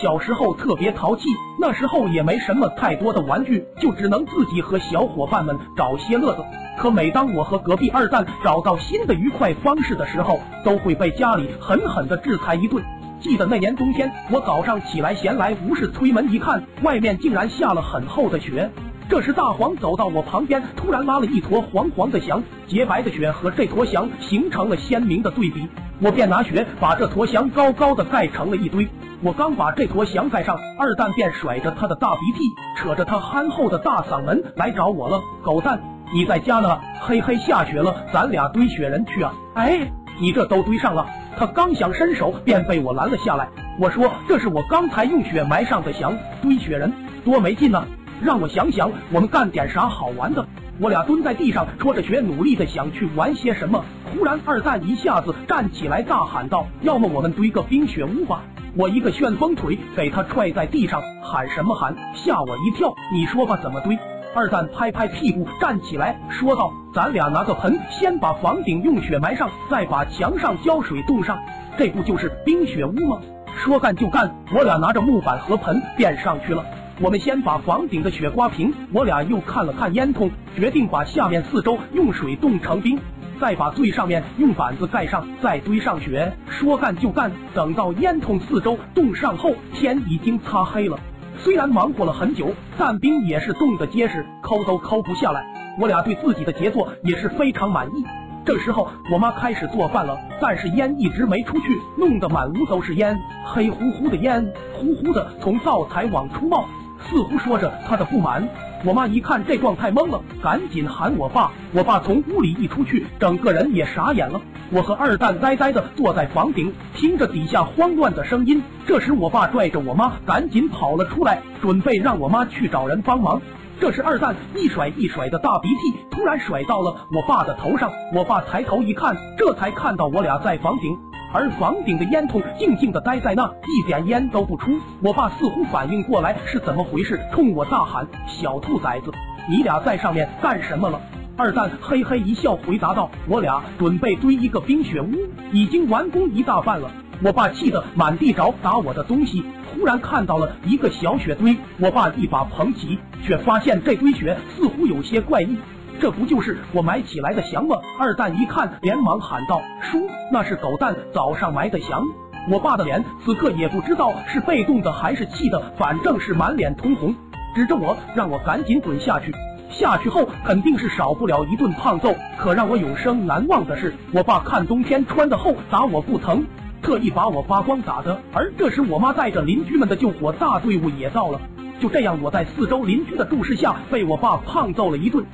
小时候特别淘气，那时候也没什么太多的玩具，就只能自己和小伙伴们找些乐子。可每当我和隔壁二蛋找到新的愉快方式的时候，都会被家里狠狠的制裁一顿。记得那年冬天，我早上起来闲来无事，推门一看，外面竟然下了很厚的雪。这时大黄走到我旁边，突然拉了一坨黄黄的翔，洁白的雪和这坨翔形成了鲜明的对比。我便拿雪把这坨翔高高的盖成了一堆。我刚把这坨翔盖上，二蛋便甩着他的大鼻涕，扯着他憨厚的大嗓门来找我了。狗蛋，你在家呢？嘿嘿，下雪了，咱俩堆雪人去啊！哎，你这都堆上了。他刚想伸手，便被我拦了下来。我说这是我刚才用雪埋上的翔，堆雪人多没劲呢。让我想想，我们干点啥好玩的？我俩蹲在地上戳着雪，努力的想去玩些什么。忽然，二蛋一下子站起来，大喊道：“要么我们堆个冰雪屋吧！”我一个旋风腿给他踹在地上，喊什么喊？吓我一跳！你说吧，怎么堆？二蛋拍拍屁股站起来，说道：“咱俩拿个盆，先把房顶用雪埋上，再把墙上浇水冻上，这不就是冰雪屋吗？”说干就干，我俩拿着木板和盆便上去了。我们先把房顶的雪刮平，我俩又看了看烟囱，决定把下面四周用水冻成冰。再把最上面用板子盖上，再堆上雪。说干就干，等到烟囱四周冻上后，天已经擦黑了。虽然忙活了很久，但冰也是冻得结实，抠都抠不下来。我俩对自己的杰作也是非常满意。这时候，我妈开始做饭了，但是烟一直没出去，弄得满屋都是烟，黑乎乎的烟，呼呼的从灶台往出冒，似乎说着他的不满。我妈一看这状态懵了，赶紧喊我爸。我爸从屋里一出去，整个人也傻眼了。我和二蛋呆呆的坐在房顶，听着底下慌乱的声音。这时，我爸拽着我妈赶紧跑了出来，准备让我妈去找人帮忙。这时，二蛋一甩一甩的大鼻涕，突然甩到了我爸的头上。我爸抬头一看，这才看到我俩在房顶。而房顶的烟囱静静的待在那，一点烟都不出。我爸似乎反应过来是怎么回事，冲我大喊：“小兔崽子，你俩在上面干什么了？”二蛋嘿嘿一笑，回答道：“我俩准备堆一个冰雪屋，已经完工一大半了。”我爸气得满地找打我的东西，忽然看到了一个小雪堆，我爸一把捧起，却发现这堆雪似乎有些怪异。这不就是我埋起来的翔吗？二蛋一看，连忙喊道：“叔，那是狗蛋早上埋的翔。”我爸的脸此刻也不知道是被动的还是气的，反正是满脸通红，指着我让我赶紧滚下去。下去后肯定是少不了一顿胖揍。可让我永生难忘的是，我爸看冬天穿的厚，打我不疼，特意把我扒光打的。而这时，我妈带着邻居们的救火大队伍也到了。就这样，我在四周邻居的注视下，被我爸胖揍了一顿。